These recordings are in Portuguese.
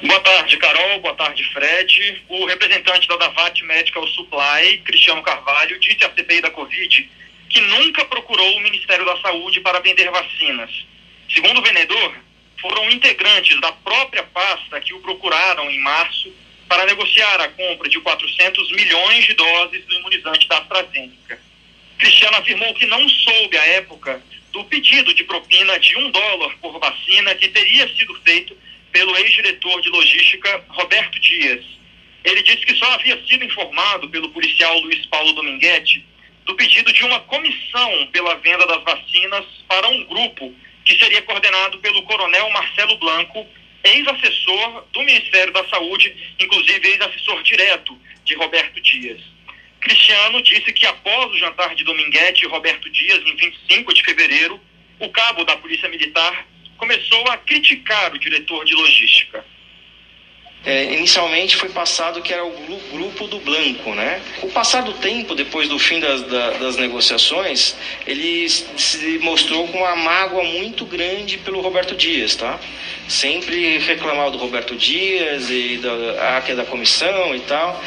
Boa tarde, Carol. Boa tarde, Fred. O representante da Davat Medical Supply, Cristiano Carvalho, disse à CPI da Covid que nunca procurou o Ministério da Saúde para vender vacinas. Segundo o vendedor, foram integrantes da própria pasta que o procuraram em março para negociar a compra de 400 milhões de doses do imunizante da AstraZeneca. Cristiano afirmou que não soube à época do pedido de propina de um dólar por vacina que teria sido feito pelo ex-diretor de logística Roberto Dias. Ele disse que só havia sido informado pelo policial Luiz Paulo Dominguete do pedido de uma comissão pela venda das vacinas para um grupo que seria coordenado pelo coronel Marcelo Blanco, ex-assessor do Ministério da Saúde, inclusive ex-assessor direto de Roberto Dias. Cristiano disse que após o jantar de Dominguete e Roberto Dias, em 25 de fevereiro, o cabo da Polícia Militar começou a criticar o diretor de logística. É, inicialmente foi passado que era o grupo do Blanco, né? O passar do tempo, depois do fim das, das negociações, ele se mostrou com uma mágoa muito grande pelo Roberto Dias, tá? Sempre reclamava do Roberto Dias e da, que é da comissão e tal.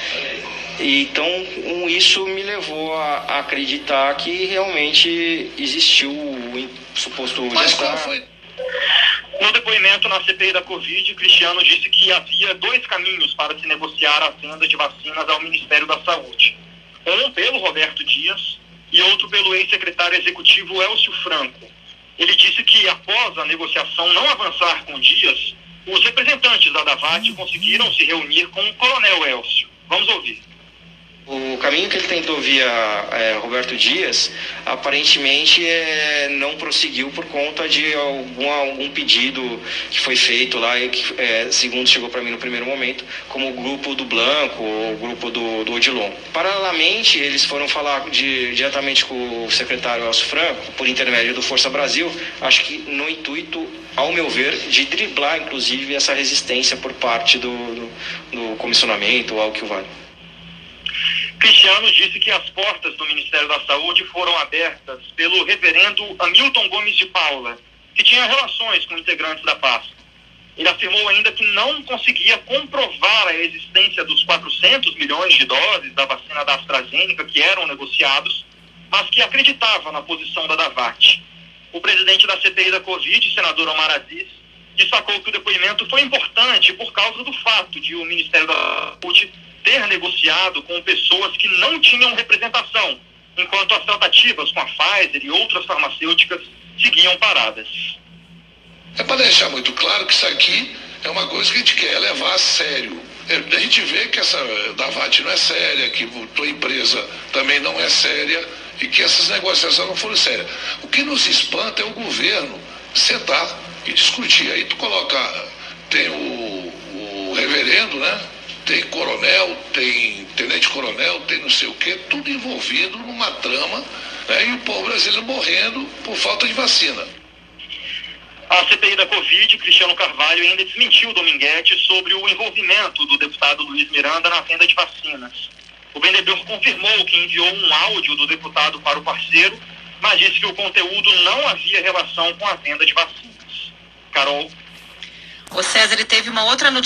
Então, um, isso me levou a, a, acreditar que realmente existiu o suposto Mas qual foi? No depoimento na CPI da Covid, Cristiano disse que havia dois caminhos para se negociar a venda de vacinas ao Ministério da Saúde. Um pelo Roberto Dias e outro pelo ex-secretário executivo Elcio Franco. Ele disse que após a negociação não avançar com Dias, os representantes da Davat conseguiram se reunir com o coronel Elcio. Vamos ouvir. O caminho que ele tentou via é, Roberto Dias, aparentemente é, não prosseguiu por conta de algum, algum pedido que foi feito lá, e que, é, segundo chegou para mim no primeiro momento, como o grupo do Blanco, o grupo do, do Odilon. Paralelamente, eles foram falar de, diretamente com o secretário Elcio Franco, por intermédio do Força Brasil, acho que no intuito, ao meu ver, de driblar, inclusive, essa resistência por parte do, do, do comissionamento, ou algo que o vale. Cristiano disse que as portas do Ministério da Saúde foram abertas pelo reverendo Hamilton Gomes de Paula, que tinha relações com integrantes da pasta. Ele afirmou ainda que não conseguia comprovar a existência dos 400 milhões de doses da vacina da AstraZeneca que eram negociados, mas que acreditava na posição da Davat. O presidente da CPI da Covid, senador Omar Aziz, destacou que o depoimento foi importante por causa do fato de o Ministério da Saúde ter negociado com pessoas que não tinham representação, enquanto as tratativas com a Pfizer e outras farmacêuticas seguiam paradas. É para deixar muito claro que isso aqui é uma coisa que a gente quer levar a sério. É, a gente vê que essa Davat não é séria, que tua empresa também não é séria e que essas negociações não foram sérias. O que nos espanta é o governo sentar e discutir. Aí tu coloca, tem o, o reverendo, né? tem coronel, tem tenente-coronel, tem não sei o quê, tudo envolvido numa trama, né, e o povo brasileiro morrendo por falta de vacina. A CPI da Covid, Cristiano Carvalho ainda desmentiu Dominguete sobre o envolvimento do deputado Luiz Miranda na venda de vacinas. O vendedor confirmou que enviou um áudio do deputado para o parceiro, mas disse que o conteúdo não havia relação com a venda de vacinas. Carol. O César teve uma outra notícia.